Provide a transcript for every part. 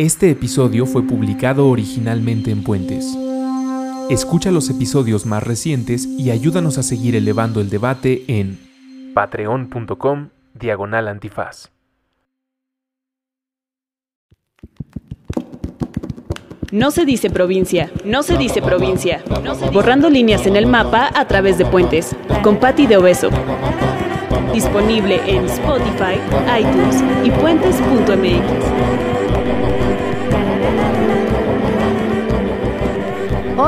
Este episodio fue publicado originalmente en Puentes. Escucha los episodios más recientes y ayúdanos a seguir elevando el debate en patreon.com diagonal antifaz. No se dice provincia, no se dice provincia. Borrando líneas en el mapa a través de puentes, con Patti de Obeso. Disponible en Spotify, iTunes y puentes.mx.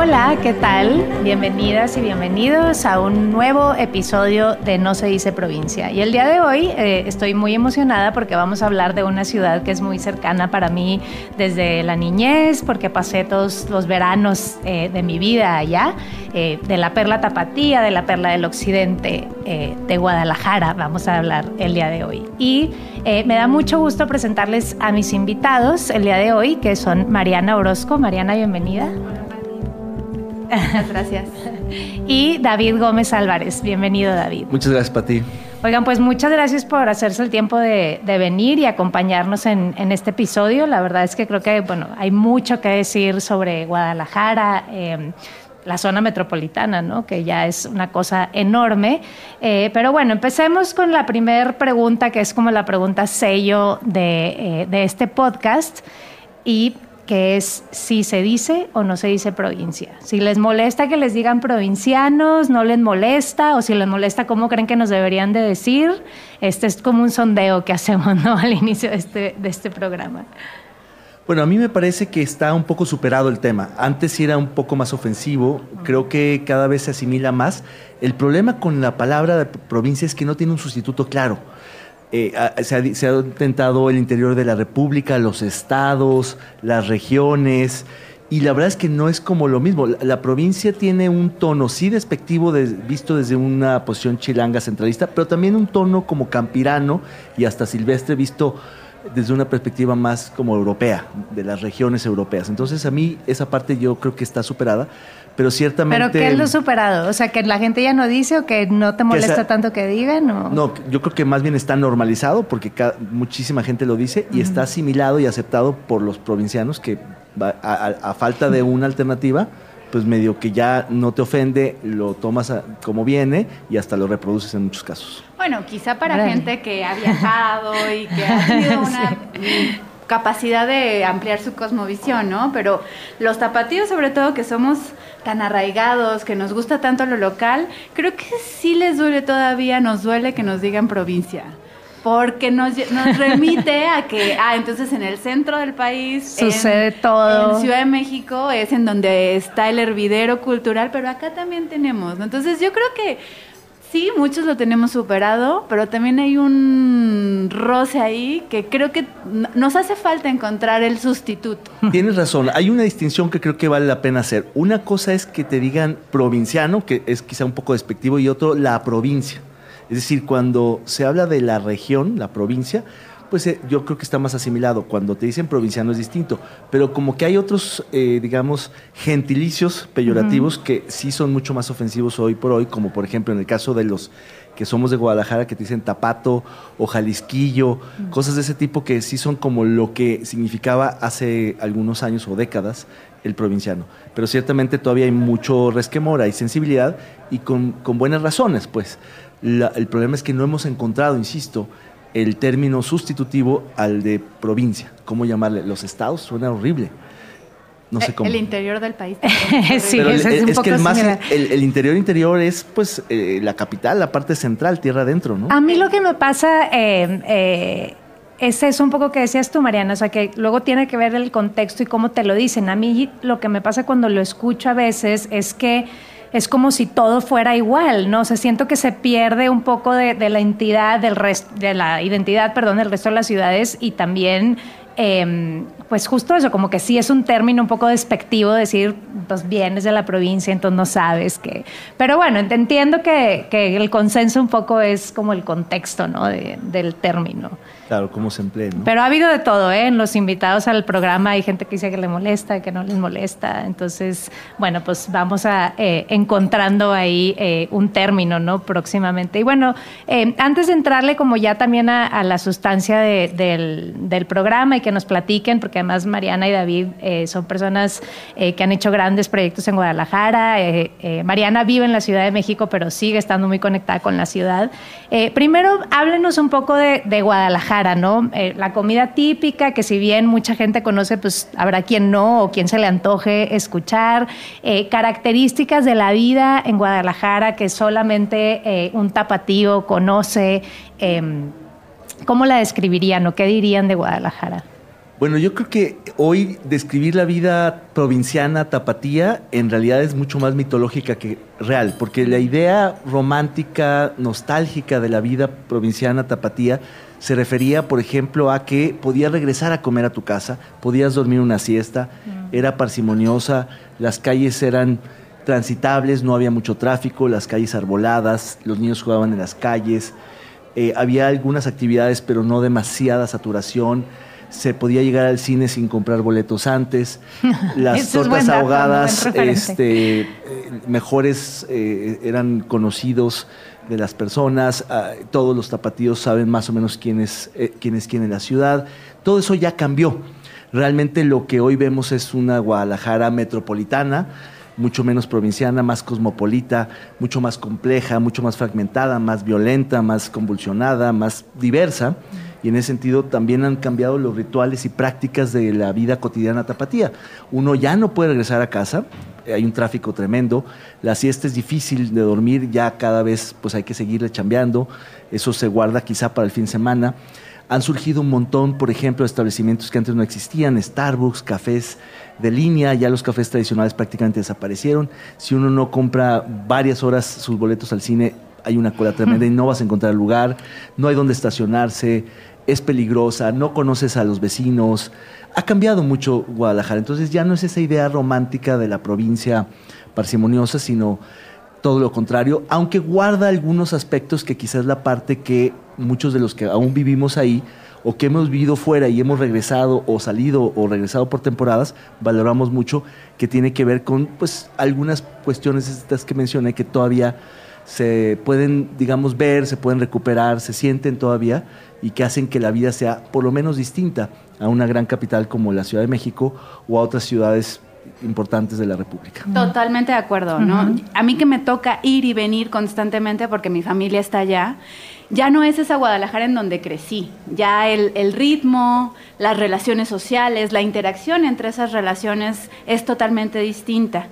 Hola, ¿qué tal? Bienvenidas y bienvenidos a un nuevo episodio de No se dice provincia. Y el día de hoy eh, estoy muy emocionada porque vamos a hablar de una ciudad que es muy cercana para mí desde la niñez, porque pasé todos los veranos eh, de mi vida allá, eh, de la Perla Tapatía, de la Perla del Occidente, de Guadalajara, vamos a hablar el día de hoy. Y me da mucho gusto presentarles a mis invitados el día de hoy, que son Mariana Orozco. Mariana, bienvenida. Muchas gracias. y David Gómez Álvarez. Bienvenido, David. Muchas gracias, Pati. Oigan, pues muchas gracias por hacerse el tiempo de, venir y acompañarnos en, este episodio. La verdad es que creo que bueno, hay mucho que decir sobre Guadalajara. Eh, la zona metropolitana, ¿no? que ya es una cosa enorme. Eh, pero bueno, empecemos con la primera pregunta, que es como la pregunta sello de, eh, de este podcast. Y que es si se dice o no se dice provincia. Si les molesta que les digan provincianos, no les molesta, o si les molesta cómo creen que nos deberían de decir. Este es como un sondeo que hacemos al inicio de este, de este programa. Bueno, a mí me parece que está un poco superado el tema. Antes era un poco más ofensivo, creo que cada vez se asimila más. El problema con la palabra de provincia es que no tiene un sustituto claro. Eh, se, ha, intentado el interior de la República, los estados, las regiones, y la verdad es que no es como lo mismo. La, provincia tiene un tono, sí despectivo, visto desde una posición chilanga centralista, pero también un tono como campirano y hasta silvestre, visto desde una perspectiva más como europea, de las regiones europeas. Entonces a mí esa parte yo creo que está superada pero ciertamente... ¿Pero qué es lo superado? O sea, que la gente ya no dice o que no te molesta tanto que digan o... No, yo creo que más bien está normalizado porque muchísima gente lo dice y está asimilado y aceptado por los provincianos que a, falta de una alternativa, pues medio que ya no te ofende, lo tomas como viene y hasta lo reproduces en muchos casos. Bueno, quizá para gente que ha viajado y que ha tenido una capacidad de ampliar su cosmovisión, ¿no? Pero los tapatíos, sobre todo, que somos tan arraigados, que nos gusta tanto lo local, creo que sí les duele todavía, nos duele que nos digan provincia. Porque nos, nos remite a que, ah, entonces en el centro del país sucede todo. En Ciudad de México es en donde está el hervidero cultural, pero acá también tenemos. Entonces yo creo que sí, muchos lo tenemos superado, pero también hay un roce ahí que creo que nos hace falta encontrar el sustituto. Tienes razón, hay una distinción que creo que vale la pena hacer. Una cosa es que te digan provinciano, que es quizá un poco despectivo, y otro la provincia. Es decir, cuando se habla de la región, la provincia, pues eh, yo creo que está más asimilado. Cuando te dicen provinciano es distinto, pero como que hay otros, eh, digamos, gentilicios peyorativos que sí son mucho más ofensivos hoy por hoy, como por ejemplo en el caso de los que somos de Guadalajara, que te dicen tapato o jalisquillo, cosas de ese tipo que sí son como lo que significaba hace algunos años o décadas el provinciano. Pero ciertamente todavía hay mucho resquemor, hay sensibilidad y con, buenas razones, pues. el problema es que no hemos encontrado, insisto, el término sustitutivo al de provincia. ¿Cómo llamarle? Los estados suena horrible. No sé cómo. El interior del país. sí, es, es, que el, más, el, interior interior es pues eh, la capital, la parte central, tierra adentro, ¿no? A mí lo que me pasa eh, eh, es eso un poco que decías tú, Mariana, o sea, que luego tiene que ver el contexto y cómo te lo dicen. A mí lo que me pasa cuando lo escucho a veces es que es como si todo fuera igual, ¿no? O sea, siento que se pierde un poco de, la entidad del resto, de la identidad, perdón, del resto de las ciudades y también em, pues justo eso, como que sí es un término un poco despectivo decir, pues vienes de la provincia, entonces no sabes qué. Pero bueno, entiendo que, el consenso un poco es como el contexto, ¿no? del término. Claro, cómo se emplea, ¿no? Pero ha habido de todo, ¿eh? En los invitados al programa hay gente que dice que le molesta, que no les molesta. Entonces, bueno, pues vamos a eh, encontrando ahí eh, un término, ¿no? Próximamente. Y bueno, eh, antes de entrarle como ya también a, la sustancia del, del, programa y que nos platiquen, porque además Mariana y David son personas que han hecho grandes proyectos en Guadalajara. Mariana vive en la Ciudad de México, pero sigue estando muy conectada con la ciudad. primero, háblenos un poco de, de Guadalajara Eh, la comida típica, que si bien mucha gente conoce, pues habrá quien no o quien se le antoje escuchar. Eh, características de la vida en Guadalajara que solamente eh, un tapatío conoce. Em, ¿Cómo la describirían o qué dirían de Guadalajara? Bueno, yo creo que hoy describir la vida provinciana tapatía en realidad es mucho más mitológica que real, porque la idea romántica, nostálgica de la vida provinciana tapatía se refería, por ejemplo, a que podías regresar a comer a tu casa, podías dormir una siesta, mm. era parsimoniosa, las calles eran transitables, no había mucho tráfico, las calles arboladas, los niños jugaban en las calles, eh, había algunas actividades, pero no demasiada saturación. Se podía llegar al cine sin comprar boletos antes. Las tortas ahogadas, este, eh, mejores eh, eran conocidos de las personas, ah, todos los tapatíos saben más o menos quién es, eh, quién es quién en la ciudad. Todo eso ya cambió. Realmente lo que hoy vemos es una Guadalajara metropolitana, mucho menos provinciana, más cosmopolita, mucho más compleja, mucho más fragmentada, más violenta, más convulsionada, más diversa y en ese sentido también han cambiado los rituales y prácticas de la vida cotidiana tapatía. Uno ya no puede regresar a casa, hay un tráfico tremendo, la siesta es difícil de dormir, ya cada vez pues hay que seguirle chambeando, eso se guarda quizá para el fin de semana. Han surgido un montón, por ejemplo, establecimientos que antes no existían, Starbucks, cafés de línea, ya los cafés tradicionales prácticamente desaparecieron. Si uno no compra varias horas sus boletos al cine, hay una cola tremenda y no vas a encontrar lugar, no hay donde estacionarse, es peligrosa, no conoces a los vecinos. Ha cambiado mucho Guadalajara, entonces ya no es esa idea romántica de la provincia parsimoniosa, sino todo lo contrario, aunque guarda algunos aspectos que quizás la parte que muchos de los que aún vivimos ahí o que hemos vivido fuera y hemos regresado o salido o regresado por temporadas, valoramos mucho, que tiene que ver con pues algunas cuestiones estas que mencioné que todavía se pueden, digamos, ver, se pueden recuperar, se sienten todavía y que hacen que la vida sea por lo menos distinta a una gran capital como la Ciudad de México o a otras ciudades importantes de la República. Totalmente de acuerdo, ¿no? A mí que me toca ir y venir constantemente porque mi familia está allá, ya no es esa Guadalajara en donde crecí, ya el, ritmo, las relaciones sociales, la interacción entre esas relaciones es totalmente distinta.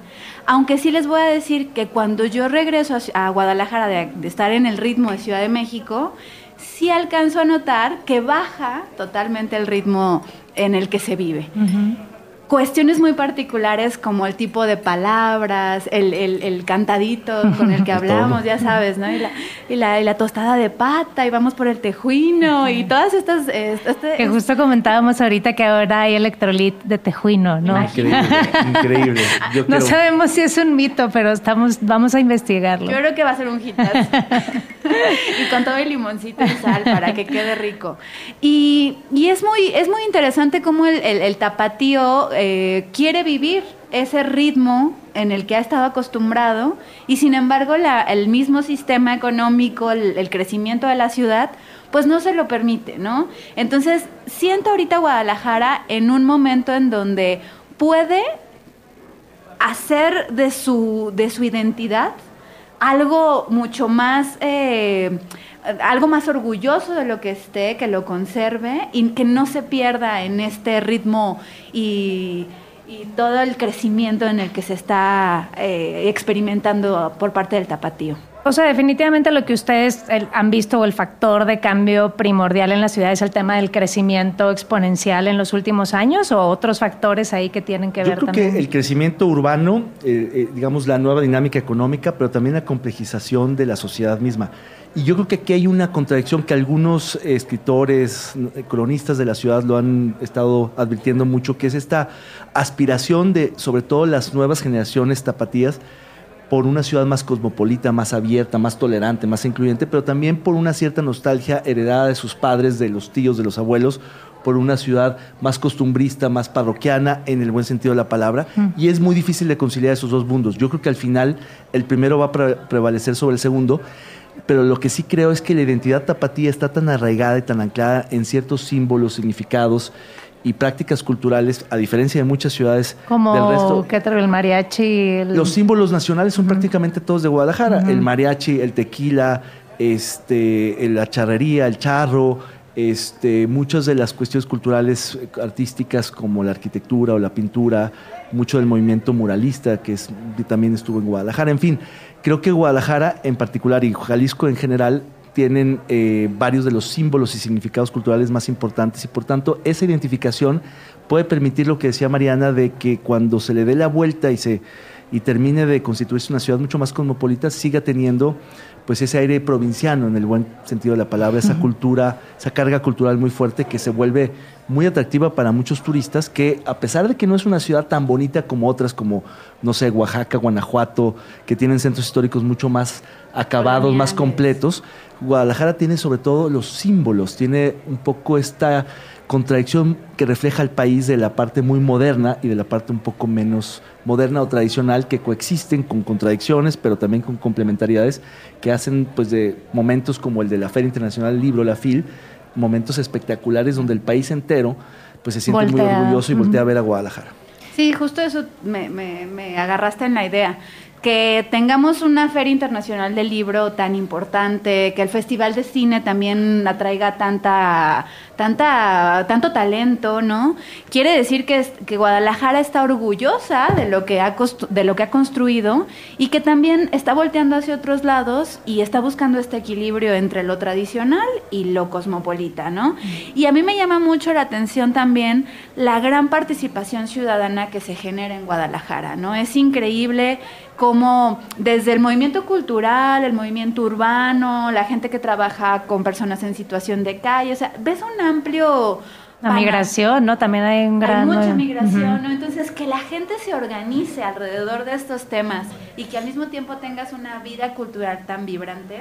Aunque sí les voy a decir que cuando yo regreso a, Guadalajara de, estar en el ritmo de Ciudad de México, sí alcanzo a notar que baja totalmente el ritmo en el que se vive cuestiones muy particulares como el tipo de palabras, el, el, cantadito con el que hablamos, ya sabes, ¿no? Y la, y la, y, la, tostada de pata, y vamos por el tejuino, y todas estas... Este, que justo comentábamos ahorita que ahora hay electrolit de tejuino, ¿no? Increíble, increíble. no sabemos si es un mito, pero estamos, vamos a investigarlo. Yo creo que va a ser un hitazo. y con todo el limoncito y sal para que quede rico. Y, y es, muy, es muy interesante cómo el, el tapatío eh, quiere vivir ese ritmo en el que ha estado acostumbrado y sin embargo el mismo sistema económico, el, crecimiento de la ciudad, pues no se lo permite, ¿no? Entonces siento ahorita Guadalajara en un momento en donde puede hacer de su, de su identidad algo mucho más... Eh, algo más orgulloso de lo que esté, que lo conserve y que no se pierda en este ritmo y, todo el crecimiento en el que se está eh, experimentando por parte del tapatío. O sea, definitivamente lo que ustedes han visto o el factor de cambio primordial en la ciudad es el tema del crecimiento exponencial en los últimos años o otros factores ahí que tienen que ver Yo creo que el crecimiento urbano, eh, eh, digamos la nueva dinámica económica, pero también la complejización de la sociedad misma. Y yo creo que aquí hay una contradicción que algunos escritores, cronistas de la ciudad lo han estado advirtiendo mucho, que es esta aspiración de, sobre todo las nuevas generaciones tapatías, por una ciudad más cosmopolita, más abierta, más tolerante, más incluyente, pero también por una cierta nostalgia heredada de sus padres, de los tíos, de los abuelos, por una ciudad más costumbrista, más parroquiana, en el buen sentido de la palabra, y es muy difícil de conciliar esos dos mundos. Yo creo que al final el primero va a prevalecer sobre el segundo, pero lo que sí creo es que la identidad tapatía está tan arraigada y tan anclada en ciertos símbolos, significados y prácticas culturales, a diferencia de muchas ciudades Como del resto. ¿qué tal el mariachi? Los símbolos nacionales son prácticamente todos de Guadalajara. El mariachi, el tequila, este, la charrería, el charro, este, muchas de las cuestiones culturales, artísticas como la arquitectura o la pintura, mucho del movimiento muralista que, es, que también estuvo en Guadalajara. En fin, creo que Guadalajara en particular y Jalisco en general tienen eh, varios de los símbolos y significados culturales más importantes y por tanto esa identificación puede permitir lo que decía Mariana de que cuando se le dé la vuelta y se y termine de constituirse una ciudad mucho más cosmopolita siga teniendo pues ese aire provinciano en el buen sentido de la palabra, esa cultura, esa carga cultural muy fuerte que se vuelve muy atractiva para muchos turistas que a pesar de que no es una ciudad tan bonita como otras como no sé, Oaxaca, Guanajuato, que tienen centros históricos mucho más acabados, más completos, Guadalajara tiene sobre todo los símbolos, tiene un poco esta contradicción que refleja el país de la parte muy moderna y de la parte un poco menos moderna o tradicional que coexisten con contradicciones, pero también con complementariedades que hacen pues de momentos como el de la Feria Internacional del Libro, la FIL, momentos espectaculares donde el país entero pues se siente muy orgulloso y voltea a ver a Guadalajara. Sí, justo eso me, me, me agarraste en la idea que tengamos una feria internacional del libro tan importante, que el Festival de Cine también atraiga tanta, tanta, tanto talento, ¿no? Quiere decir que, Guadalajara está orgullosa de lo, que ha de lo que ha construido y que también está volteando hacia otros lados y está buscando este equilibrio entre lo tradicional y lo cosmopolita, ¿no? Y a mí me llama mucho la atención también la gran participación ciudadana que se genera en Guadalajara, ¿no? Es increíble como desde el movimiento cultural, el movimiento urbano, la gente que trabaja con personas en situación de calle, o sea, ves un amplio... La migración, ¿no? También hay un gran... Hay mucha migración, ¿no? Entonces, que la gente se organice alrededor de estos temas y que al mismo tiempo tengas una vida cultural tan vibrante,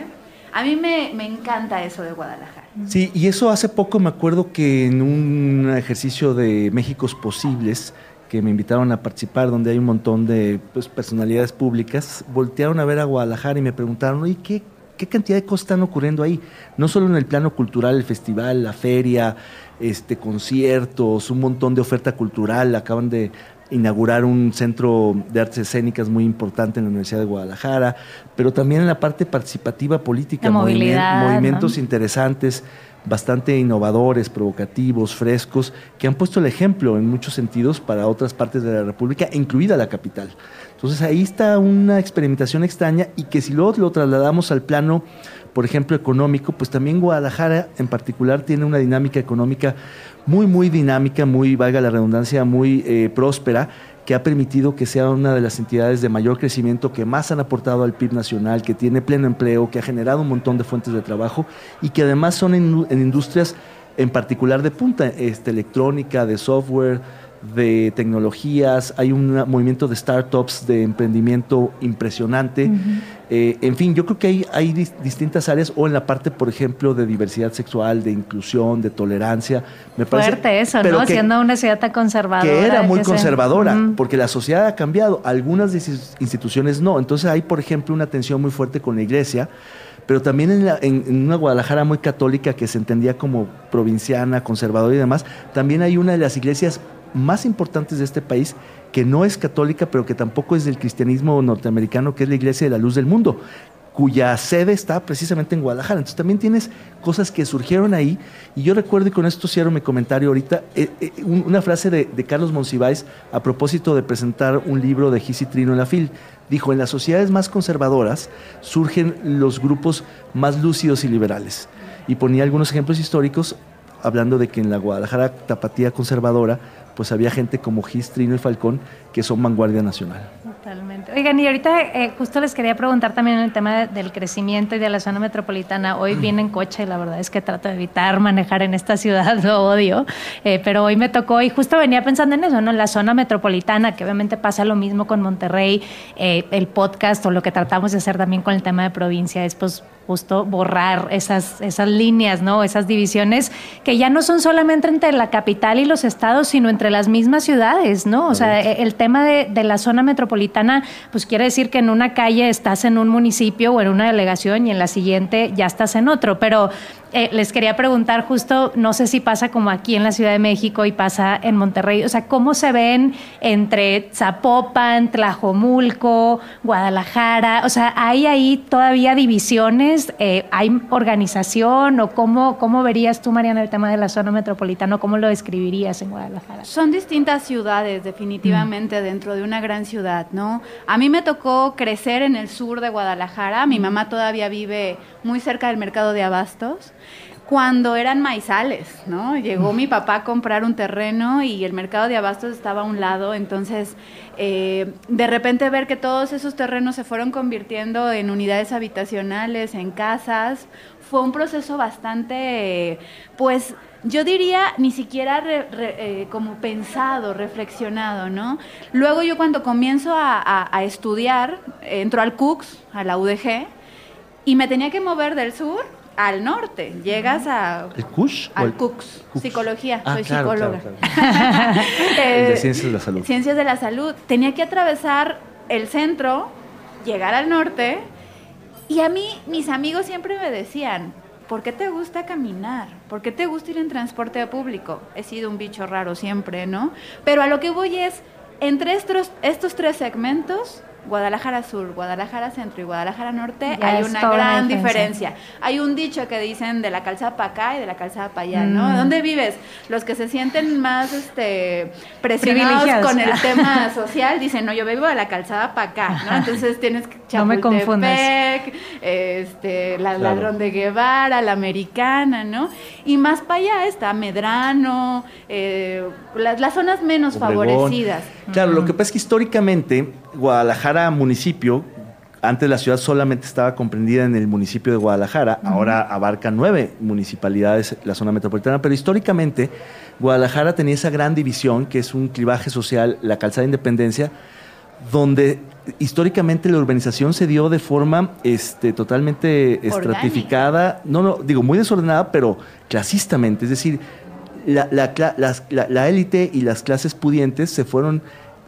a mí me, me, encanta eso de Guadalajara. Sí, y eso hace poco me acuerdo que en un ejercicio de Méxicos Posibles, que me invitaron a participar, donde hay un montón de pues, personalidades públicas, voltearon a ver a Guadalajara y me preguntaron, ¿y qué, qué cantidad de cosas están ocurriendo ahí? No solo en el plano cultural, el festival, la feria, este, conciertos, un montón de oferta cultural, acaban de inaugurar un centro de artes escénicas muy importante en la Universidad de Guadalajara, pero también en la parte participativa política, movimientos interesantes bastante innovadores, provocativos, frescos, que han puesto el ejemplo en muchos sentidos para otras partes de la República, incluida la capital. Entonces ahí está una experimentación extraña y que si luego lo trasladamos al plano, por ejemplo, económico, pues también Guadalajara en particular tiene una dinámica económica muy, muy dinámica, muy, valga la redundancia, muy eh, próspera, que ha permitido que sea una de las entidades de mayor crecimiento que más han aportado al PIB nacional, que tiene pleno empleo, que ha generado un montón de fuentes de trabajo y que además son en, industrias en particular de punta, este, electrónica, de software, de tecnologías, hay un movimiento de startups, de emprendimiento impresionante. Eh, en fin, yo creo que hay, hay distintas áreas, o en la parte, por ejemplo, de diversidad sexual, de inclusión, de tolerancia. Me parece, Fuerte eso, ¿no? Siendo una ciudad tan conservadora. Que era muy conservadora, porque la sociedad ha cambiado, algunas instituciones no. Entonces hay, por ejemplo, una tensión muy fuerte con la iglesia pero también en, en, una Guadalajara muy católica que se entendía como provinciana, conservadora y demás, también hay una de las iglesias más importantes de este país, que no es católica, pero que tampoco es del cristianismo norteamericano, que es la Iglesia de la Luz del Mundo, cuya sede está precisamente en Guadalajara. Entonces también tienes cosas que surgieron ahí. Y yo recuerdo, y con esto cierro mi comentario ahorita, eh, eh, una frase de, Carlos Monsiváis a propósito de presentar un libro de Gisi Trino en la FIL. Dijo, en las sociedades más conservadoras surgen los grupos más lúcidos y liberales. Y ponía algunos ejemplos históricos hablando de que en la Guadalajara tapatía conservadora pues había gente como Gis, Trino y Falcón que son vanguardia nacional. Totalmente. Oigan, y ahorita eh, justo les quería preguntar también en el tema del crecimiento y de la zona metropolitana. Hoy vine en coche y la verdad es que trato de evitar manejar en esta ciudad, lo odio, eh, pero hoy me tocó y justo venía pensando en eso, ¿no? En la zona metropolitana, que obviamente pasa lo mismo con Monterrey, eh, el podcast o lo que tratamos de hacer también con el tema de provincia es pues justo borrar esas, esas líneas, ¿no? Esas divisiones que ya no son solamente entre la capital y los estados, sino entre las mismas ciudades, ¿no? O sea, el tema de, de la zona metropolitana, pues quiere decir que en una calle estás en un municipio o en una delegación y en la siguiente ya estás en otro, pero eh, les quería preguntar justo, no sé si pasa como aquí en la Ciudad de México y pasa en Monterrey, o sea, ¿cómo se ven entre Zapopan, Tlajomulco, Guadalajara? O sea, ¿hay ahí todavía divisiones? Eh, ¿Hay organización? ¿O cómo, cómo verías tú, Mariana, el tema de la zona metropolitana? ¿Cómo lo describirías en Guadalajara? Son distintas ciudades, definitivamente, dentro de una gran ciudad, ¿no? A mí me tocó crecer en el sur de Guadalajara, mi mamá todavía vive muy cerca del mercado de abastos cuando eran maizales, ¿no? Llegó mi papá a comprar un terreno y el mercado de abastos estaba a un lado, entonces eh, de repente ver que todos esos terrenos se fueron convirtiendo en unidades habitacionales, en casas, fue un proceso bastante, pues yo diría ni siquiera eh, como pensado, reflexionado, ¿no? Luego yo cuando comienzo a, a estudiar, entro al CUCS, a la UDG, y me tenía que mover del sur al norte. Llegas a... ¿El CUSH? Al CUCS, psicología, Ah, soy claro, psicóloga. claro, claro. Eh, de Ciencias de la Salud. Ciencias de la Salud. Tenía que atravesar el centro, llegar al norte, y a mí mis amigos siempre me decían, ¿por qué te gusta caminar? ¿Por qué te gusta ir en transporte público? He sido un bicho raro siempre, ¿no? Pero a lo que voy es, entre estos, estos tres segmentos, Guadalajara Sur, Guadalajara Centro y Guadalajara Norte, Ya hay una gran diferencia. diferencia. Hay un dicho que dicen de la calzada para acá y de la calzada para allá, ¿no? Mm. ¿Dónde vives? Los que se sienten más este, presionados Privilegiados. con el tema social dicen, no, yo vivo de la calzada para acá, ¿no? Entonces tienes que No me confundas. Este, la Claro. Ladrón de Guevara, la Americana, ¿no? Y más para allá está Medrano, eh, las, las zonas menos Obregón. favorecidas. Claro, lo que pasa es que históricamente Guadalajara municipio, antes la ciudad solamente estaba comprendida en el municipio de Guadalajara, ahora abarca nueve municipalidades la zona metropolitana, pero históricamente Guadalajara tenía esa gran división que es un clivaje social, la calzada de Independencia, donde históricamente la urbanización se dio de forma este, totalmente Orgánica. estratificada, no, no, digo, muy desordenada, pero clasistamente, es decir, la, la, cla- las- la- la élite y las clases pudientes se fueron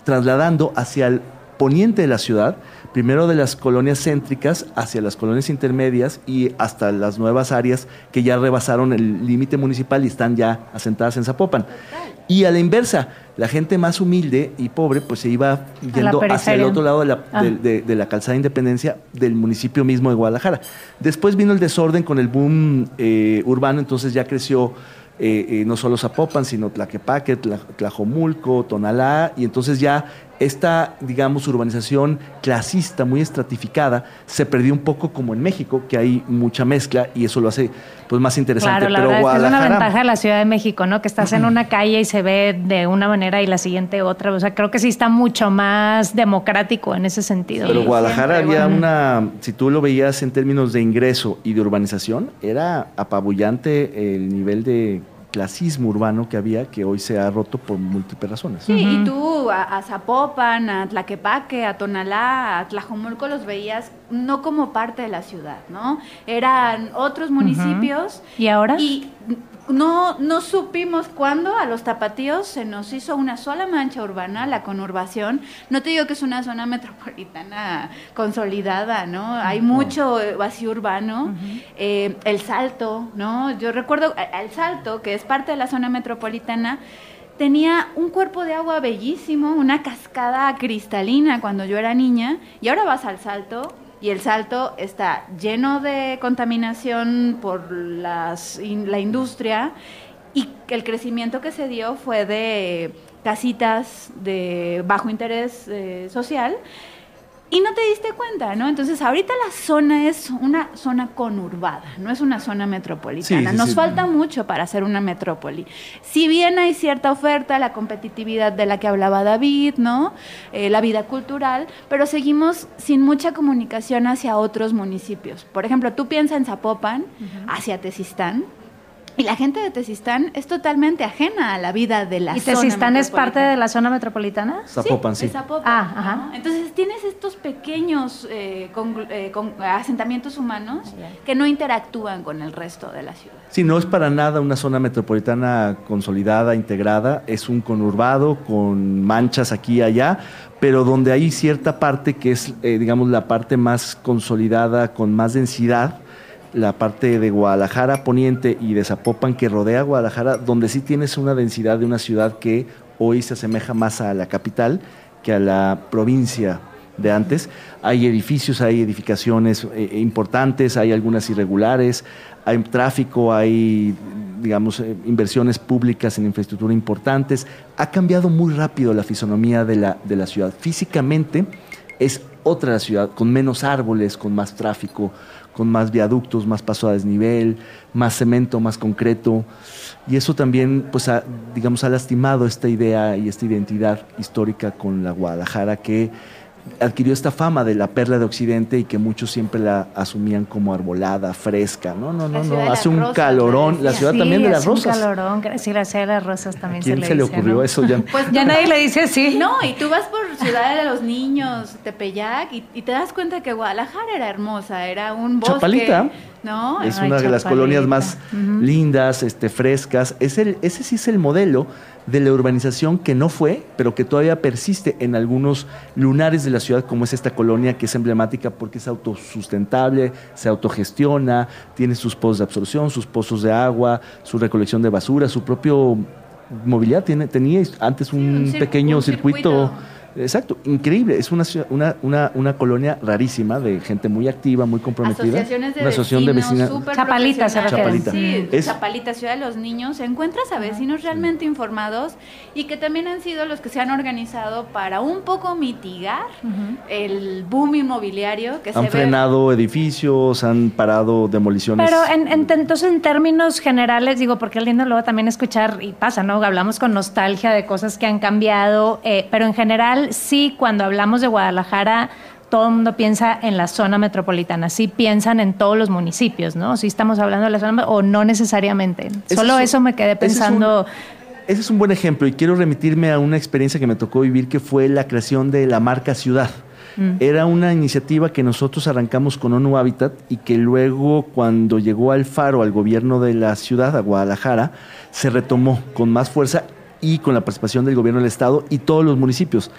trasladando hacia el poniente de la ciudad, primero de las colonias céntricas hacia las colonias intermedias y hasta las nuevas áreas que ya rebasaron el límite municipal y están ya asentadas en Zapopan. Y a la inversa, la gente más humilde y pobre pues se iba yendo hacia el otro lado de la, Ah. de- de- de la calzada de Independencia del municipio mismo de Guadalajara. Después vino el desorden con el boom eh, urbano, entonces ya creció eh, eh, no solo Zapopan, sino Tlaquepaque, Tla- Tlajomulco, Tonalá, y entonces ya esta, digamos, urbanización clasista, muy estratificada, se perdió un poco como en México, que hay mucha mezcla y eso lo hace pues más interesante. Claro, la Pero verdad es que es una ventaja de la Ciudad de México, ¿no? Que estás en una calle y se ve de una manera y la siguiente otra. O sea, creo que sí está mucho más democrático en ese sentido. Pero Guadalajara siempre, había bueno. una, si tú lo veías en términos de ingreso y de urbanización, era apabullante el nivel de clasismo urbano que había, que hoy se ha roto por múltiples razones. Sí, y tú a, a Zapopan, a Tlaquepaque, a Tonalá, a Tlajomulco los veías no como parte de la ciudad, ¿no? Eran otros municipios. ¿Y ahora? Y no, no supimos cuándo a los tapatíos se nos hizo una sola mancha urbana, la conurbación. No te digo que es una zona metropolitana consolidada, ¿no? Hay mucho vacío urbano. Eh, el Salto, ¿no? Yo recuerdo el Salto, que es parte de la zona metropolitana, tenía un cuerpo de agua bellísimo, una cascada cristalina cuando yo era niña, y ahora vas al Salto y el Salto está lleno de contaminación por las, in- la industria y el crecimiento que se dio fue de casitas de bajo interés eh, social y no te diste cuenta, ¿no? Entonces, ahorita la zona es una zona conurbada, no es una zona metropolitana. Sí, sí, Nos sí. falta mucho para ser una metrópoli. Si bien hay cierta oferta, la competitividad de la que hablaba David, ¿no? Eh, la vida cultural, pero seguimos sin mucha comunicación hacia otros municipios. Por ejemplo, tú piensas en Zapopan, hacia Tezistán, y la gente de Tezistán es totalmente ajena a la vida de la ¿Y zona Tezistán es parte de la zona metropolitana? Zapopan, sí. Zapopan, Ah, ajá. Entonces tienes estos pequeños eh, congl- eh, con- asentamientos humanos que no interactúan con el resto de la ciudad. Sí, no es para nada una zona metropolitana consolidada, integrada, es un conurbado con manchas aquí y allá, pero donde hay cierta parte que es, eh, digamos, la parte más consolidada, con más densidad, la parte de Guadalajara Poniente y de Zapopan que rodea Guadalajara, donde sí tienes una densidad de una ciudad que hoy se asemeja más a la capital que a la provincia de antes. Hay edificios, hay edificaciones eh, importantes, hay algunas irregulares, hay tráfico, hay, digamos, eh, inversiones públicas en infraestructura importantes. Ha cambiado muy rápido la fisonomía de la, de la ciudad. Físicamente es otra ciudad, con menos árboles, con más tráfico, con más viaductos, más paso a desnivel, más cemento, más concreto. Y eso también, pues, digamos, ha lastimado esta idea y esta identidad histórica con la Guadalajara que adquirió esta fama de la perla de Occidente y que muchos siempre la asumían como arbolada, fresca. No, no, no, no. Hace un rosas, calorón. La ciudad también de las hace un rosas. calorón. Sí, la ciudad de las rosas ¿A también quién se se le dice, ocurrió ¿no? eso? Ya, Pues Ya nadie le dice así. No, y tú vas por Ciudad de los Niños, Tepeyac, y, y te das cuenta que Guadalajara era hermosa, era un bosque. Chapalita. ¿No? es Ay, una de las colonias más lindas, este, frescas. Es el, ese sí es el modelo de la urbanización que no fue, pero que todavía persiste en algunos lunares de la ciudad, como es esta colonia que es emblemática porque es autosustentable, se autogestiona, tiene sus pozos de absorción, sus pozos de agua, su recolección de basura, su propio movilidad. Tiene, tenía antes un, pequeño un circuito. circuito. Exacto, increíble. Es una, ciudad- una, una, una colonia rarísima de gente muy activa, muy comprometida. Asociaciones de una asociación de vecinos vecinas. súper Chapalita se. Sí, Es- Chapalita, Ciudad de los Niños. Encuentras a vecinos realmente informados y que también han sido los que se han organizado para un poco mitigar el boom inmobiliario que se Han ve. frenado edificios, han parado demoliciones. Pero en, en- entonces en términos generales, digo, porque es lindo luego también escuchar, y pasa, ¿no? Hablamos con nostalgia de cosas que han cambiado, eh, pero en general sí, cuando hablamos de Guadalajara, todo el mundo piensa en la zona metropolitana, sí piensan en todos los municipios, ¿no? Sí estamos hablando de la zona, o no necesariamente. Ese Solo es un- eso me quedé ese es un- pensando. Ese es un buen ejemplo y quiero remitirme a una experiencia que me tocó vivir que fue la creación de la marca Ciudad. Mm. Era una iniciativa que nosotros arrancamos con ONU Habitat y que luego cuando llegó al Faro, al gobierno de la ciudad, a Guadalajara, se retomó con más fuerza y con la participación del gobierno del estado y todos los municipios.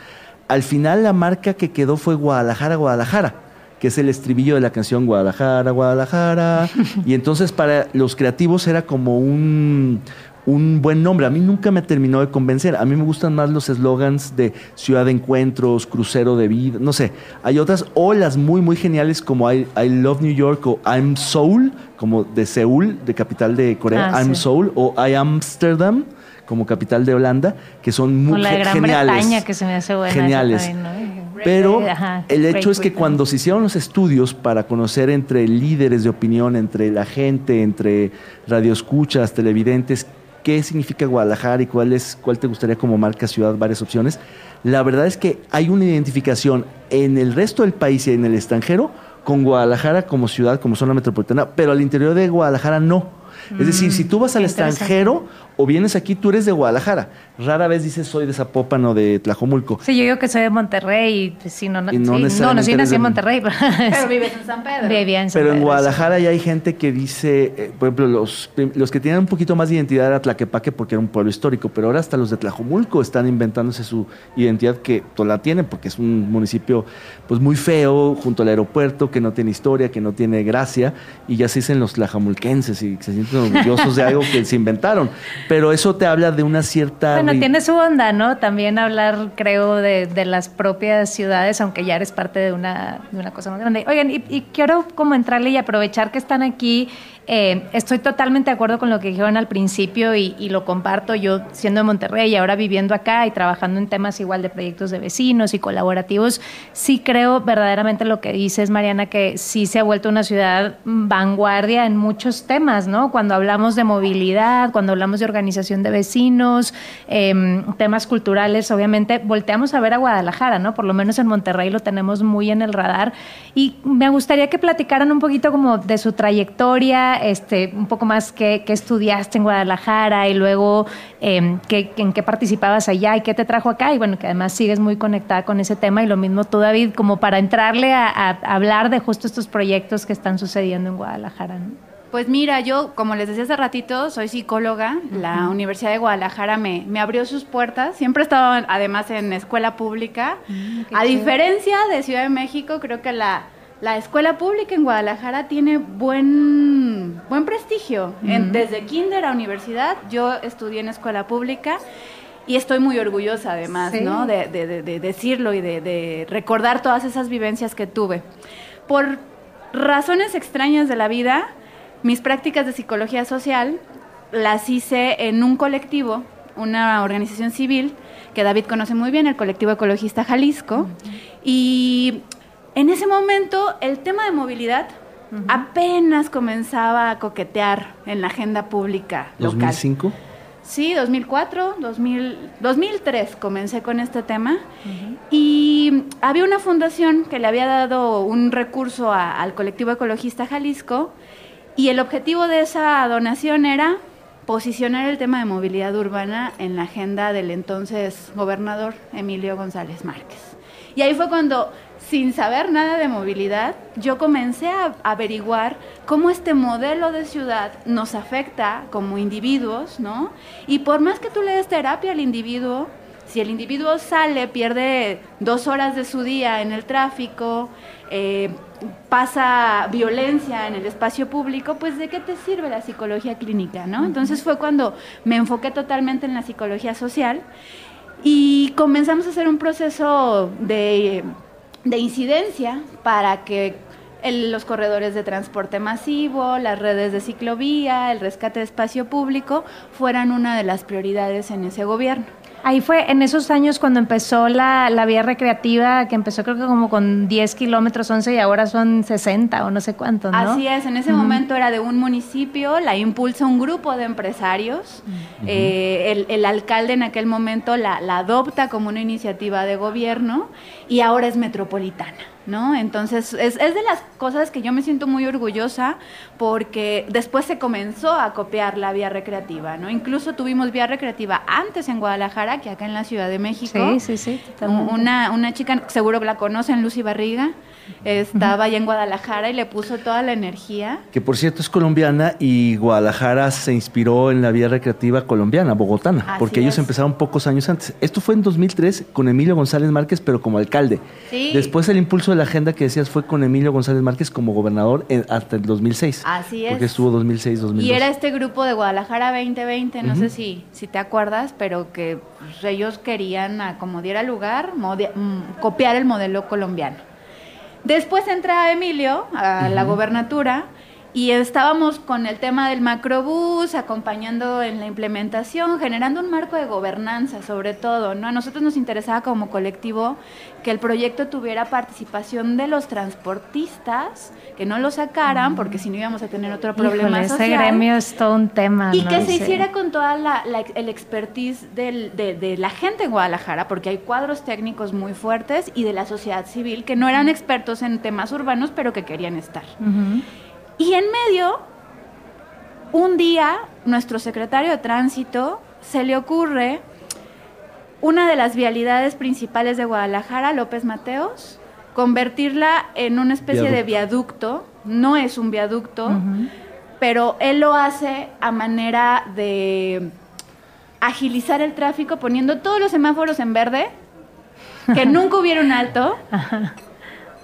Al final la marca que quedó fue Guadalajara, Guadalajara que es el estribillo de la canción Guadalajara, Guadalajara. y entonces para los creativos era como un, un buen nombre. A mí nunca me terminó de convencer. A mí me gustan más los eslogans de Ciudad de Encuentros, Crucero de Vida, no sé. Hay otras, o las muy, muy geniales como I, I Love New York o I'm Seoul, como de Seúl, de capital de Corea, Ah, I'm sí. Seoul, o I Amsterdam como capital de Holanda, que son muy la Gran geniales. Bretaña, que se me hace buena. Geniales. también, ¿no? Pero Ajá, el hecho es que cuando se hicieron los estudios para conocer entre líderes de opinión, entre la gente, entre radioescuchas, televidentes, qué significa Guadalajara y cuál, es, cuál te gustaría como marca ciudad, varias opciones, la verdad es que hay una identificación en el resto del país y en el extranjero con Guadalajara como ciudad, como zona metropolitana, pero al interior de Guadalajara no. Es decir, si tú vas al extranjero o vienes aquí, tú eres de Guadalajara. Rara vez dices soy de Zapopan o de Tlajomulco. Sí, yo digo que soy de Monterrey y pues, sí, no, no, Y no sí, no, no, sí nací en Monterrey, pero, Pero vives en San Pedro. vivía en San Pero en Pedro, Guadalajara ya hay gente que dice, eh, por ejemplo, los, los que tienen un poquito más de identidad era Tlaquepaque porque era un pueblo histórico, pero ahora hasta los de Tlajomulco están inventándose su identidad que pues, la tienen porque es un municipio pues muy feo junto al aeropuerto, que no tiene historia, que no tiene gracia, y ya se dicen los tlajomulquenses y se sienten orgullosos de algo que se inventaron. pero eso te habla de una cierta... Bueno, tiene su onda, ¿no? También hablar, creo, de, de las propias ciudades, aunque ya eres parte de una, de una cosa más grande. Oigan, y, y quiero como entrarle y aprovechar que están aquí eh, estoy totalmente de acuerdo con lo que dijeron al principio y, y, lo comparto yo siendo de Monterrey y ahora viviendo acá y trabajando en temas igual de proyectos de vecinos y colaborativos. Sí creo verdaderamente lo que dices, Mariana, que sí se ha vuelto una ciudad vanguardia en muchos temas, ¿no? Cuando hablamos de movilidad, cuando hablamos de organización de vecinos, eh, temas culturales, obviamente volteamos a ver a Guadalajara, ¿no? Por lo menos en Monterrey lo tenemos muy en el radar. Y me gustaría que platicaran un poquito como de su trayectoria este, un poco más qué, qué estudiaste en Guadalajara y luego eh, qué, en qué participabas allá y qué te trajo acá. Y bueno, que además sigues muy conectada con ese tema y lo mismo tú, David, como para entrarle a, hablar de justo estos proyectos que están sucediendo en Guadalajara. ¿no? Pues mira, yo, como les decía hace ratito, soy psicóloga. Uh -huh. La Universidad de Guadalajara me, me, abrió sus puertas. Siempre he estado, además, en escuela pública. Uh -huh, a chido. diferencia de Ciudad de México, creo que la, la escuela pública en Guadalajara tiene buen, buen prestigio. Uh -huh. en, desde kinder a universidad, yo estudié en escuela pública y estoy muy orgullosa además, sí. ¿no? De, de, de, decirlo y de, recordar todas esas vivencias que tuve. Por razones extrañas de la vida, mis prácticas de psicología social las hice en un colectivo, una organización civil que David conoce muy bien, el colectivo ecologista Jalisco, uh -huh. y en ese momento el tema de movilidad uh -huh. apenas comenzaba a coquetear en la agenda pública local. ¿2005? Sí, 2004, 2000, 2003 comencé con este tema uh -huh. y había una fundación que le había dado un recurso a, al colectivo ecologista Jalisco y el objetivo de esa donación era posicionar el tema de movilidad urbana en la agenda del entonces gobernador Emilio González Márquez. Y ahí fue cuando, sin saber nada de movilidad, yo comencé a averiguar cómo este modelo de ciudad nos afecta como individuos, ¿no? Y por más que tú le des terapia al individuo, si el individuo sale, pierde dos horas de su día en el tráfico, eh, pasa violencia en el espacio público, pues de qué te sirve la psicología clínica, ¿no? Entonces fue cuando me enfoqué totalmente en la psicología social y comenzamos a hacer un proceso de, de incidencia para que el, los corredores de transporte masivo, las redes de ciclovía, el rescate de espacio público fueran una de las prioridades en ese gobierno. Ahí fue en esos años cuando empezó la, la vía recreativa, que empezó creo que como con 10 kilómetros, 11 y ahora son 60 o no sé cuántos, ¿no? Así es, en ese uh -huh. momento era de un municipio, la impulsa un grupo de empresarios, uh -huh. eh, el, el, alcalde en aquel momento la, la adopta como una iniciativa de gobierno y ahora es metropolitana. ¿No? Entonces, es, es, de las cosas que yo me siento muy orgullosa porque después se comenzó a copiar la vía recreativa, ¿no? Incluso tuvimos vía recreativa antes en Guadalajara que acá en la Ciudad de México. Sí, sí, sí. Una, una chica, seguro que la conocen, Lucy Barriga, estaba allá en Guadalajara y le puso toda la energía. Que por cierto es colombiana y Guadalajara se inspiró en la vía recreativa colombiana, bogotana, Así porque es. ellos empezaron pocos años antes. Esto fue en 2003 con Emilio González Márquez, pero como alcalde. Sí. Después el impulso de la agenda que decías fue con Emilio González Márquez como gobernador en, hasta el 2006. Así es. Porque estuvo 2006, 2002. Y era este grupo de Guadalajara 2020, no uh -huh. sé si, si te acuerdas, pero que pues, ellos querían, a como diera lugar, mm, copiar el modelo colombiano. Después entra Emilio a uh -huh. la gobernatura y estábamos con el tema del macrobús, acompañando en la implementación, generando un marco de gobernanza sobre todo, ¿no? A nosotros nos interesaba como colectivo que el proyecto tuviera participación de los transportistas, que no lo sacaran, porque si no íbamos a tener otro problema Híjole, social. Ese gremio es todo un tema, Y ¿no? que se sí. hiciera con toda la, la el expertise del, de, de, la gente en Guadalajara, porque hay cuadros técnicos muy fuertes y de la sociedad civil que no eran expertos en temas urbanos, pero que querían estar. Uh -huh. Y en medio, un día, nuestro secretario de tránsito se le ocurre una de las vialidades principales de Guadalajara, López Mateos, convertirla en una especie viaducto. de viaducto. No es un viaducto, uh -huh. pero él lo hace a manera de agilizar el tráfico poniendo todos los semáforos en verde, que nunca hubiera un alto.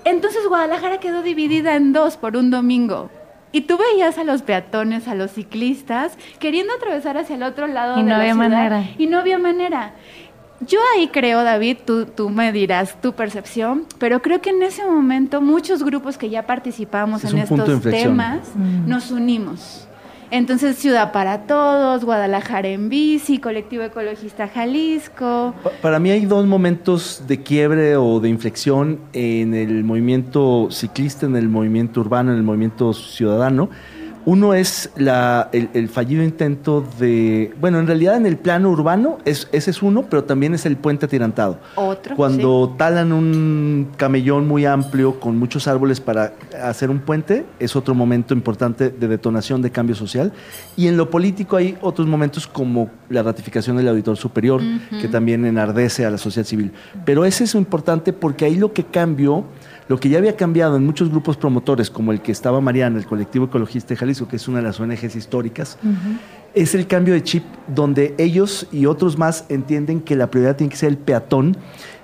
Entonces Guadalajara quedó dividida en dos por un domingo. Y tú veías a los peatones, a los ciclistas, queriendo atravesar hacia el otro lado y de no la había ciudad, manera. Y no había manera. Yo ahí creo, David, tú, tú me dirás tu percepción, pero creo que en ese momento muchos grupos que ya participamos Es en estos temas Mm. nos unimos. Entonces, Ciudad para Todos, Guadalajara en bici, Colectivo Ecologista Jalisco. Pa- Para mí hay dos momentos de quiebre o de inflexión en el movimiento ciclista, en el movimiento urbano, en el movimiento ciudadano. Uno es la- el, el fallido intento de, bueno, en realidad en el plano urbano es, ese es uno, pero también es el puente atirantado. Otro. Cuando talan un camellón muy amplio con muchos árboles para hacer un puente, es otro momento importante de detonación de cambio social. Y en lo político hay otros momentos como la ratificación del auditor superior, que también enardece a la sociedad civil. Pero ese es importante porque ahí lo que cambió, lo que ya había cambiado en muchos grupos promotores, como el que estaba Mariana, el colectivo ecologista de Jalisco, que es una de las ONGs históricas, es el cambio de chip donde ellos y otros más entienden que la prioridad tiene que ser el peatón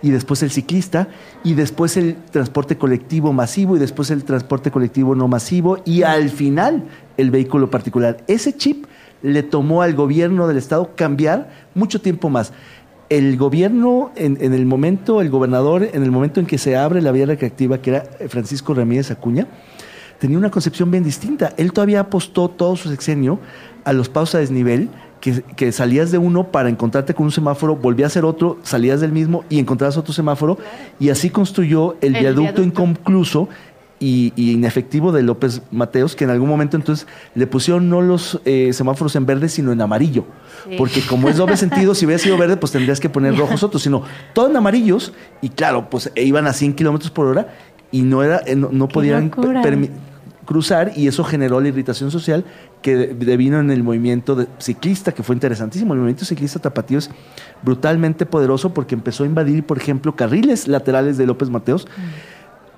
y después el ciclista y después el transporte colectivo masivo y después el transporte colectivo no masivo y al final el vehículo particular. Ese chip le tomó al gobierno del estado cambiar mucho tiempo más. El gobierno, en, en el momento, el gobernador, en el momento en que se abre la vía recreativa, que era Francisco Ramírez Acuña, tenía una concepción bien distinta. Él todavía apostó todo su sexenio a los pasos a desnivel, que, que salías de uno para encontrarte con un semáforo, volvías a hacer otro, salías del mismo y encontrabas otro semáforo, y así construyó el, El viaducto, viaducto. inconcluso y, y inefectivo de López Mateos, que en algún momento entonces le pusieron no los eh, semáforos en verde, sino en amarillo. Sí. Porque como es doble sentido, si hubiera sido verde, pues tendrías que poner rojos otros, sino todo en amarillos, y claro, pues e iban a 100 kilómetros por hora y no, era, eh, no, podían cruzar y eso generó la irritación social que de- devino en el movimiento de- ciclista, que fue interesantísimo. El movimiento ciclista tapatío es brutalmente poderoso porque empezó a invadir, por ejemplo, carriles laterales de López Mateos,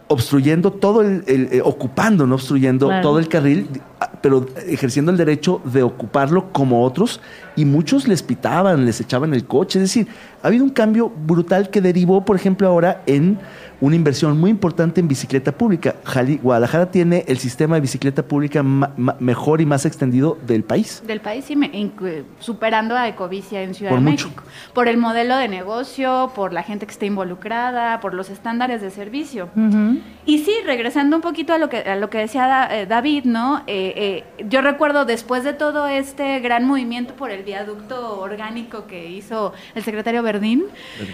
obstruyendo todo el, el- eh, ocupando, no obstruyendo Claro. todo el carril, ah, pero ejerciendo el derecho de ocuparlo como otros, y muchos les pitaban, les echaban el coche. Es decir, ha habido un cambio brutal que derivó, por ejemplo, ahora en una inversión muy importante en bicicleta pública. Jali- Guadalajara tiene el sistema de bicicleta pública ma- ma- mejor y más extendido del país. del país y me- incu- superando a Ecovicia en Ciudad Por de mucho. México. Por el modelo de negocio, por la gente que está involucrada, por los estándares de servicio. Y sí, regresando un poquito a lo que, a lo que decía Da- eh, David, ¿no? Eh, eh, yo recuerdo después de todo este gran movimiento por el viaducto orgánico que hizo el secretario Verdín,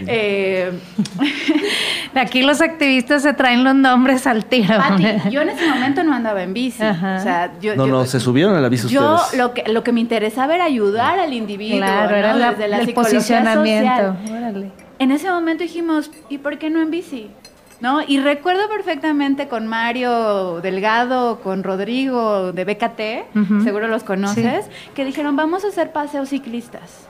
eh, Aquí los activistas se traen los nombres al tiro. Pati, yo en ese momento no andaba en bici. Ajá. O sea, yo, No, yo- no, se subieron a la bici Yo ustedes. lo que, lo que me interesaba era ayudar al individuo, claro, ¿no? era la- Desde la el psicología posicionamiento. social. En ese momento dijimos, ¿y por qué no en bici? ¿No? Y recuerdo perfectamente con Mario Delgado, con Rodrigo de BKT, seguro los conoces, que dijeron, vamos a hacer paseos ciclistas.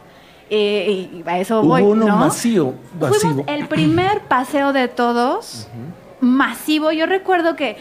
Eh, y a eso Hubo voy, uno ¿no? masivo, masivo. Fuimos el primer paseo de todos, masivo. Yo recuerdo que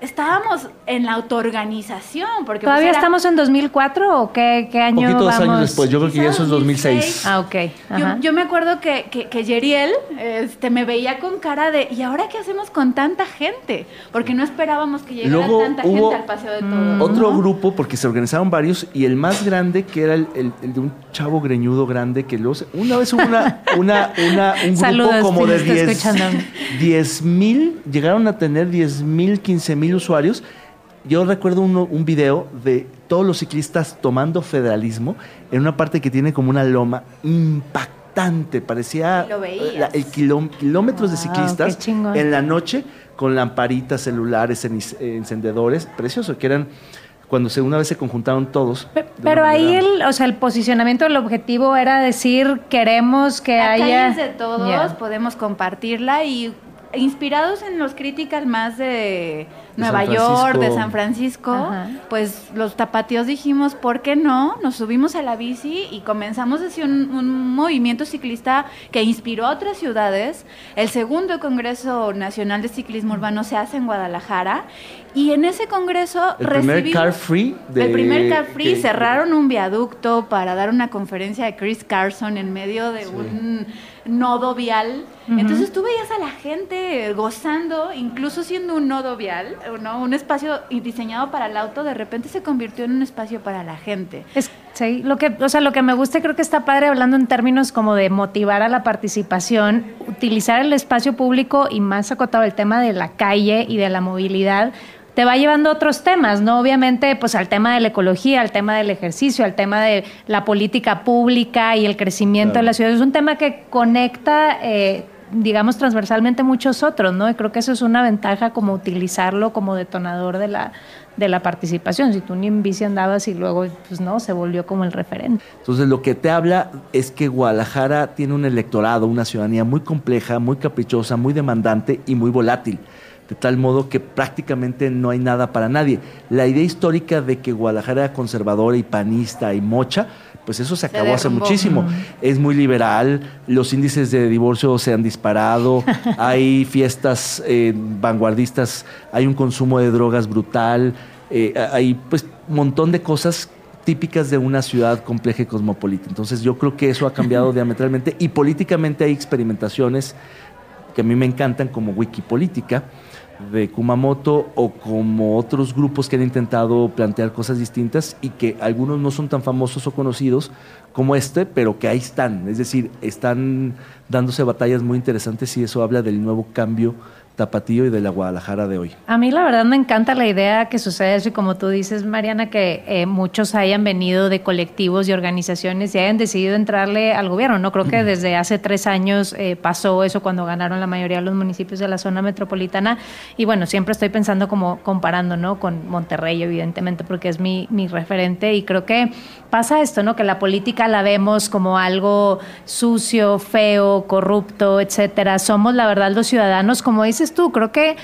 estábamos en la autoorganización, porque pues, ¿Todavía era- estamos en 2004 o qué, qué año Poquitos vamos? años después, yo creo que ya eso es 2006. 2006. Ah, ok. Yo, me acuerdo que, que, que Yeriel este, me veía con cara de, ¿y ahora qué hacemos con tanta gente? Porque no esperábamos que llegara Luego tanta hubo gente al paseo de Mm. todos. Otro ¿no? grupo, porque se organizaron varios, y el más grande, que era el, el- el de un chavo greñudo grande, que luego se- una vez hubo una, una, una- un grupo Saludos, como de nos está 10 escuchando. 10 mil, llegaron a tener 10 mil, 15 mil usuarios. Yo recuerdo uno- un video de todos los ciclistas tomando federalismo en una parte que tiene como una loma impactante, parecía la- el kilóm- kilómetros de Wow, ciclistas en la noche con lamparitas, celulares, eh, encendedores, precioso, que eran cuando se, una vez se conjuntaron todos. Pero ahí el, o sea, el posicionamiento, el objetivo era decir queremos que A haya de todos podemos compartirla y inspirados en los critical más de Nueva York, de. San Francisco, Ajá. pues los tapatíos dijimos, ¿por qué no? Nos subimos a la bici y comenzamos así un, un movimiento ciclista que inspiró a otras ciudades. El segundo Congreso Nacional de Ciclismo Urbano se hace en Guadalajara y en ese congreso El primer recibimos- car free de- el primer car free que- cerraron un viaducto para dar una conferencia de Chris Carson en medio de un nodo vial. Entonces tú veías a la gente gozando, incluso siendo un nodo vial, ¿no? un espacio diseñado para el auto, de repente se convirtió en un espacio para la gente. Es, sí, lo que, o sea, lo que me gusta, creo que está padre hablando en términos como de motivar a la participación, utilizar el espacio público y más acotado el tema de la calle y de la movilidad te va llevando a otros temas, ¿no? Obviamente, pues al tema de la ecología, al tema del ejercicio, al tema de la política pública y el crecimiento de la ciudad. Es un tema que conecta, eh, digamos, transversalmente muchos otros, ¿no? Y creo que eso es una ventaja como utilizarlo como detonador de la, de la participación. Si tú ni en bici andabas y luego, pues no, se volvió como el referente. Entonces, lo que te habla es que Guadalajara tiene un electorado, una ciudadanía muy compleja, muy caprichosa, muy demandante y muy volátil de tal modo que prácticamente no hay nada para nadie. La idea histórica de que Guadalajara era conservadora y panista y mocha, pues eso se acabó hace muchísimo. Es muy liberal, los índices de divorcio se han disparado, hay fiestas eh, vanguardistas, hay un consumo de drogas brutal, eh, hay pues un montón de cosas típicas de una ciudad compleja y cosmopolita. Entonces yo creo que eso ha cambiado diametralmente y políticamente hay experimentaciones que a mí me encantan como Wikipolítica de Kumamoto o como otros grupos que han intentado plantear cosas distintas y que algunos no son tan famosos o conocidos como este, pero que ahí están. Es decir, están dándose batallas muy interesantes y eso habla del nuevo cambio Tapatío y de la Guadalajara de hoy. A mí la verdad me encanta la idea que sucede eso y como tú dices, Mariana, que eh, muchos hayan venido de colectivos y organizaciones y hayan decidido entrarle al gobierno. No creo que desde hace tres años eh, pasó eso cuando ganaron la mayoría de los municipios de la zona metropolitana y bueno, siempre estoy pensando como comparando, ¿no? Con Monterrey, evidentemente, porque es mi, mi referente y creo que pasa esto, ¿no? Que la política la vemos como algo sucio, feo, corrupto, etcétera. Somos la verdad los ciudadanos, como dices tú, creo que,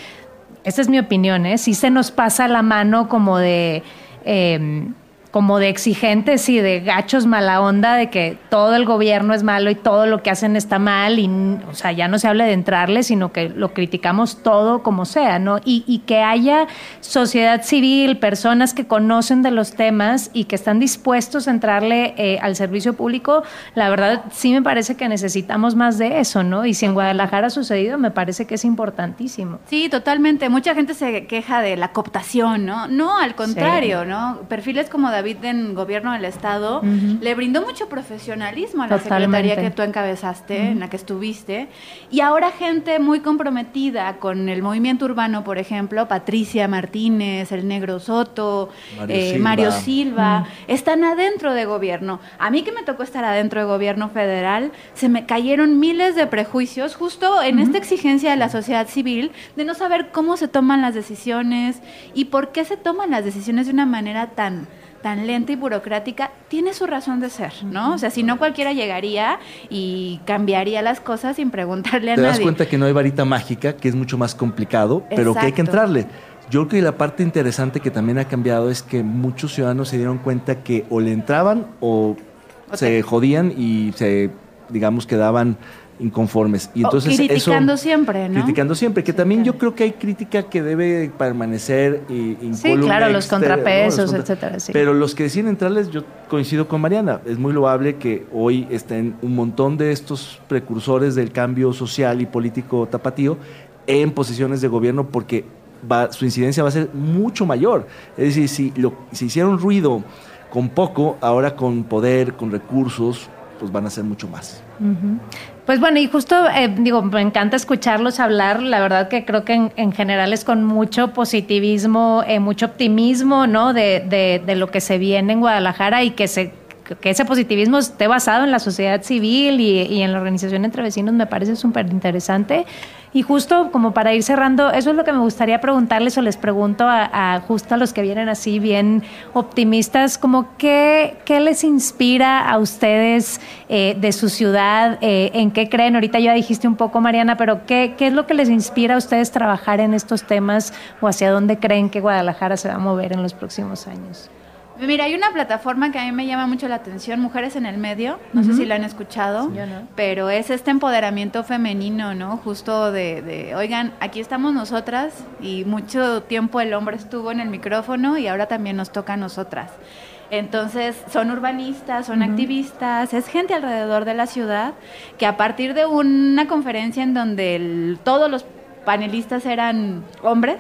esa es mi opinión, ¿eh? sí se nos pasa la mano como de... Eh, como de exigentes y de gachos mala onda, de que todo el gobierno es malo y todo lo que hacen está mal, y o sea, ya no se habla de entrarle, sino que lo criticamos todo como sea, ¿no? Y, y que haya sociedad civil, personas que conocen de los temas y que están dispuestos a entrarle eh, al servicio público, la verdad sí me parece que necesitamos más de eso, ¿no? Y si en Guadalajara ha sucedido, me parece que es importantísimo. Sí, totalmente. Mucha gente se queja de la cooptación, ¿no? No, al contrario, ¿no? Perfiles como de David en gobierno del estado, le brindó mucho profesionalismo a la secretaría que tú encabezaste, en la que estuviste, y ahora gente muy comprometida con el movimiento urbano, por ejemplo, Patricia Martínez, el Negro Soto, Mario eh, Silva, están adentro de gobierno. A mí que me tocó estar adentro de gobierno federal, se me cayeron miles de prejuicios justo en esta exigencia de la sociedad civil de no saber cómo se toman las decisiones y por qué se toman las decisiones de una manera tan tan lenta y burocrática, tiene su razón de ser, ¿no? O sea, si no cualquiera llegaría y cambiaría las cosas sin preguntarle a nadie. Te das cuenta que no hay varita mágica, que es mucho más complicado, pero que hay que entrarle. Yo creo que la parte interesante que también ha cambiado es que muchos ciudadanos se dieron cuenta que o le entraban o se jodían y se, digamos, quedaban inconformes. Y entonces criticando siempre, ¿no? Criticando siempre, que también yo creo que hay crítica que debe permanecer y Sí, claro, los contrapesos, etcétera. Pero los que deciden entrarles, yo coincido con Mariana. Es muy loable que hoy estén un montón de estos precursores del cambio social y político tapatío en posiciones de gobierno porque va, su incidencia va a ser mucho mayor. Es decir, si, lo, si hicieron ruido con poco, ahora con poder, con recursos, pues van a ser mucho más. Pues bueno, y justo eh, digo, me encanta escucharlos hablar. La verdad que creo que en, general es con mucho positivismo, eh, mucho optimismo, ¿no? De, de, de, lo que se viene en Guadalajara y que se que ese positivismo esté basado en la sociedad civil y, en la organización entre vecinos me parece súper interesante. Y justo como para ir cerrando, eso es lo que me gustaría preguntarles o les pregunto a, a justo a los que vienen así bien optimistas, como qué, qué les inspira a ustedes eh, de su ciudad, eh, en qué creen, ahorita ya dijiste un poco Mariana, pero ¿qué, qué es lo que les inspira a ustedes trabajar en estos temas o hacia dónde creen que Guadalajara se va a mover en los próximos años? Mira, hay una plataforma que a mí me llama mucho la atención, Mujeres en el Medio, no sé si la han escuchado, pero es este empoderamiento femenino, ¿no? Justo de, de, oigan, aquí estamos nosotras y mucho tiempo el hombre estuvo en el micrófono y ahora también nos toca a nosotras. Entonces, son urbanistas, son activistas, es gente alrededor de la ciudad que a partir de una conferencia en donde todos los panelistas eran hombres,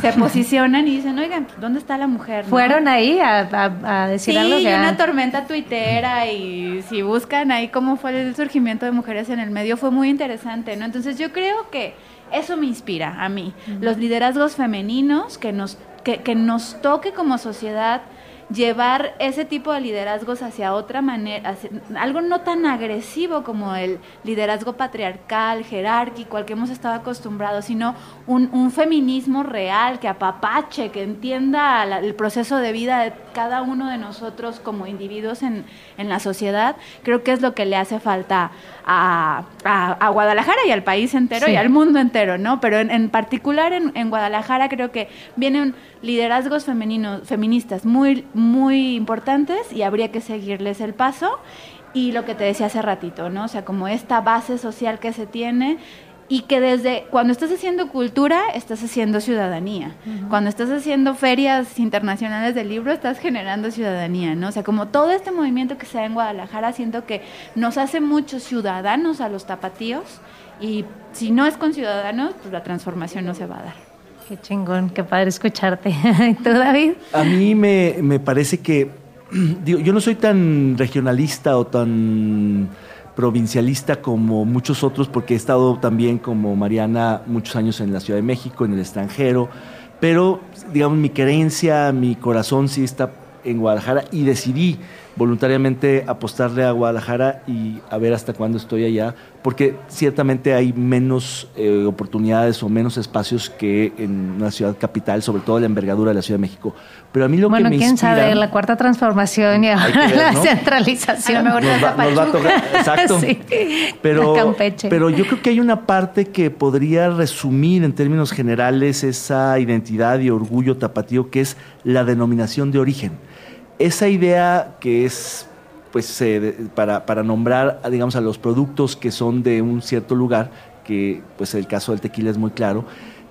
se posicionan y dicen, oigan, ¿dónde está la mujer? Fueron ahí a, decir algo. Sí, una tormenta tuitera y si buscan ahí cómo fue el surgimiento de mujeres en el medio, fue muy interesante, ¿no? Entonces yo creo que eso me inspira a mí, los liderazgos femeninos que nos, que, que nos toque como sociedad llevar ese tipo de liderazgos hacia otra manera, algo no tan agresivo como el liderazgo patriarcal, jerárquico, al que hemos estado acostumbrados, sino un, feminismo real, que apapache, que entienda el proceso de vida de cada uno de nosotros como individuos en, la sociedad, creo que es lo que le hace falta a, Guadalajara y al país entero y al mundo entero, ¿no? Pero en, particular en, en Guadalajara creo que vienen liderazgos femeninos, feministas muy, muy importantes y habría que seguirles el paso. Y lo que te decía hace ratito, ¿no? O sea, como esta base social que se tiene y que desde cuando estás haciendo cultura, estás haciendo ciudadanía. Cuando estás haciendo ferias internacionales de libro, estás generando ciudadanía, ¿no? O sea, como todo este movimiento que se da en Guadalajara, siento que nos hace muchos ciudadanos a los tapatíos y si no es con ciudadanos, pues la transformación no se va a dar. Qué chingón, qué padre escucharte. ¿Tú, David? A mí me, parece que, yo no soy tan regionalista o tan provincialista como muchos otros, porque he estado también como Mariana muchos años en la Ciudad de México, en el extranjero, pero digamos mi creencia, mi corazón sí está en Guadalajara y decidí voluntariamente apostarle a Guadalajara y a ver hasta cuándo estoy allá, porque ciertamente hay menos eh, oportunidades o menos espacios que en una ciudad capital, sobre todo la envergadura de la Ciudad de México. Pero a mí lo que me quién sabe, la cuarta transformación y ahora la centralización. nos, va, a tocar, exacto. pero, pero yo creo que hay una parte que podría resumir en términos generales esa identidad y orgullo tapatío, que es la denominación de origen esa idea que es pues para, para, nombrar digamos a los productos que son de un cierto lugar que pues el caso del tequila es muy claro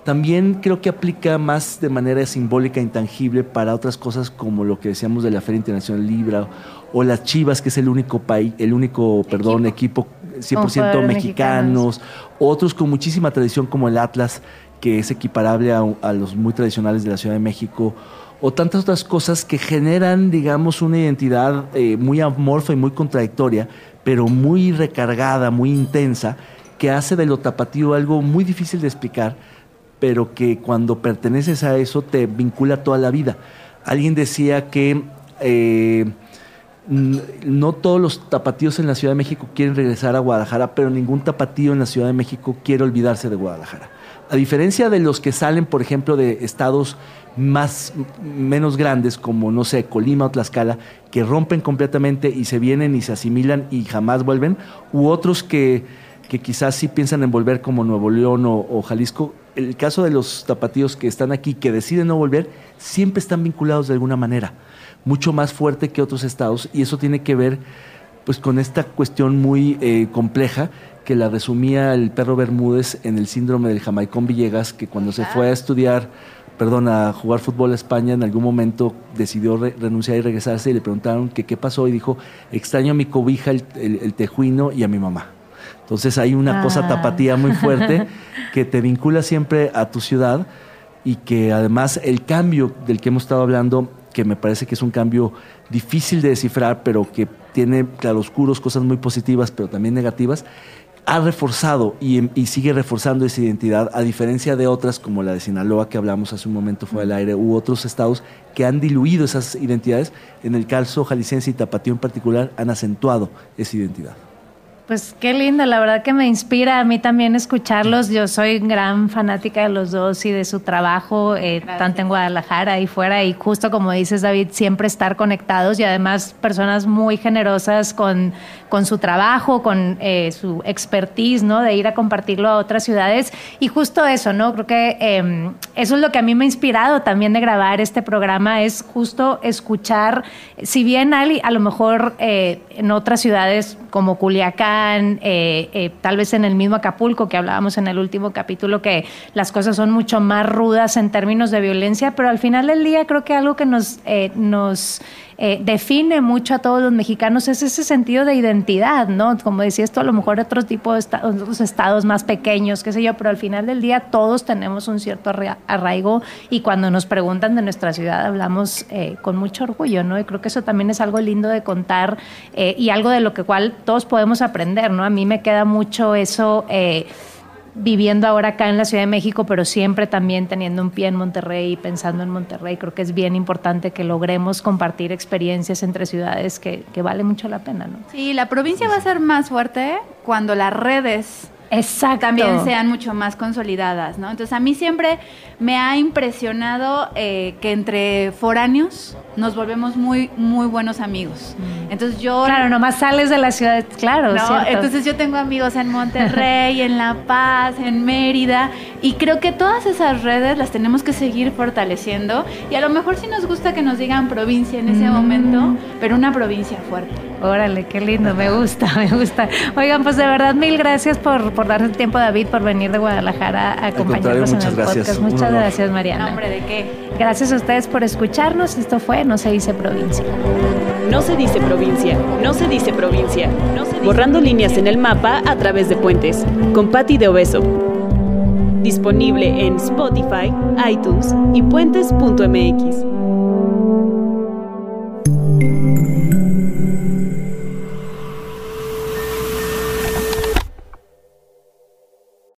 también creo que aplica más de manera simbólica e intangible para otras cosas como lo que decíamos de la Feria Internacional Libra o las Chivas, que es el único país, el único, perdón, equipo, 100% mexicanos, otros con muchísima tradición como el Atlas, que es equiparable a los muy tradicionales de la Ciudad de México, o tantas otras cosas que generan, digamos, una identidad eh, muy amorfa y muy contradictoria, pero muy recargada, muy intensa, que hace de lo tapatío algo muy difícil de explicar, pero que cuando perteneces a eso te vincula toda la vida. Alguien decía que eh, no todos los tapatíos en la Ciudad de México quieren regresar a Guadalajara, pero ningún tapatío en la Ciudad de México quiere olvidarse de Guadalajara. A diferencia de los que salen, por ejemplo, de estados más, menos grandes como, no sé, Colima o Tlaxcala, que rompen completamente y se vienen y se asimilan y jamás vuelven, u otros que, que quizás sí piensan en volver como Nuevo León o, Jalisco. El caso de los tapatíos que están aquí, que deciden no volver, siempre están vinculados de alguna manera, mucho más fuerte que otros estados, y eso tiene que ver pues con esta cuestión muy eh, compleja que la resumía el perro Bermúdez en el síndrome del Jamaicón Villegas, que cuando se fue a estudiar perdón, a jugar fútbol a España, en algún momento decidió renunciar y regresarse y le preguntaron que qué pasó y dijo, extraño a mi cobija, el, tejuino y a mi mamá. Entonces hay una cosa ah. tapatía muy fuerte que te vincula siempre a tu ciudad y que además el cambio del que hemos estado hablando, que me parece que es un cambio difícil de descifrar, pero que tiene claroscuros, cosas muy positivas, pero también negativas, ha reforzado y, sigue reforzando esa identidad, a diferencia de otras como la de Sinaloa que hablamos hace un momento fue del aire, u otros estados que han diluido esas identidades. En el caso jalisciense y tapatío en particular han acentuado esa identidad. Pues qué lindo, la verdad que me inspira a mí también escucharlos. Yo soy gran fanática de los dos y de su trabajo, eh, tanto en Guadalajara y fuera. Y justo como dices, David, siempre estar conectados y además personas muy generosas con, con su trabajo, con eh, su expertise, ¿no? De ir a compartirlo a otras ciudades. Y justo eso, ¿no? Creo que em, eso es lo que a mí me ha inspirado también de grabar este programa, es justo escuchar, si bien Ali, a lo mejor eh, en otras ciudades como Culiacán, eh, eh, tal vez en el mismo Acapulco que hablábamos en el último capítulo, que las cosas son mucho más rudas en términos de violencia, pero al final del día creo que algo que nos, nos eh, define mucho a todos los mexicanos es ese sentido de identidad, ¿no? Como decía esto, a lo mejor otro tipo de otros estados más pequeños, qué sé yo, pero al final del día todos tenemos un cierto arraigo y cuando nos preguntan de nuestra ciudad hablamos eh, con mucho orgullo, ¿no? Y creo que eso también es algo lindo de contar eh, y algo de lo que cual todos podemos aprender, ¿no? A mí me queda mucho eso viviendo ahora acá en la Ciudad de México, pero siempre también teniendo un pie en Monterrey y pensando en Monterrey, creo que es bien importante que logremos compartir experiencias entre ciudades que, que vale mucho la pena, ¿no? Sí, la provincia va a ser más fuerte cuando las redes también sean mucho más consolidadas, ¿no? Entonces a mí siempre me ha impresionado eh, que entre foráneos nos volvemos muy, muy buenos amigos. Mm. Entonces yo... Claro, nomás sales de la ciudad, claro. ¿no? Entonces yo tengo amigos en Monterrey, en La Paz, en Mérida, y creo que todas esas redes las tenemos que seguir fortaleciendo. Y a lo mejor sí nos gusta que nos digan provincia en ese mm. momento, pero una provincia fuerte. Órale, qué lindo, me gusta, me gusta. Oigan, pues de verdad, mil gracias por, por darse el tiempo, David, por venir de Guadalajara a acompañarnos en el podcast. Muchas gracias, Mariana. ¿Nombre de qué? Gracias a ustedes por escucharnos. Esto fue No se dice provincia. No se dice provincia, no se dice provincia. Borrando líneas en el mapa a través de puentes. Con Patti de Obeso. Disponible en Spotify, iTunes y puentes.mx.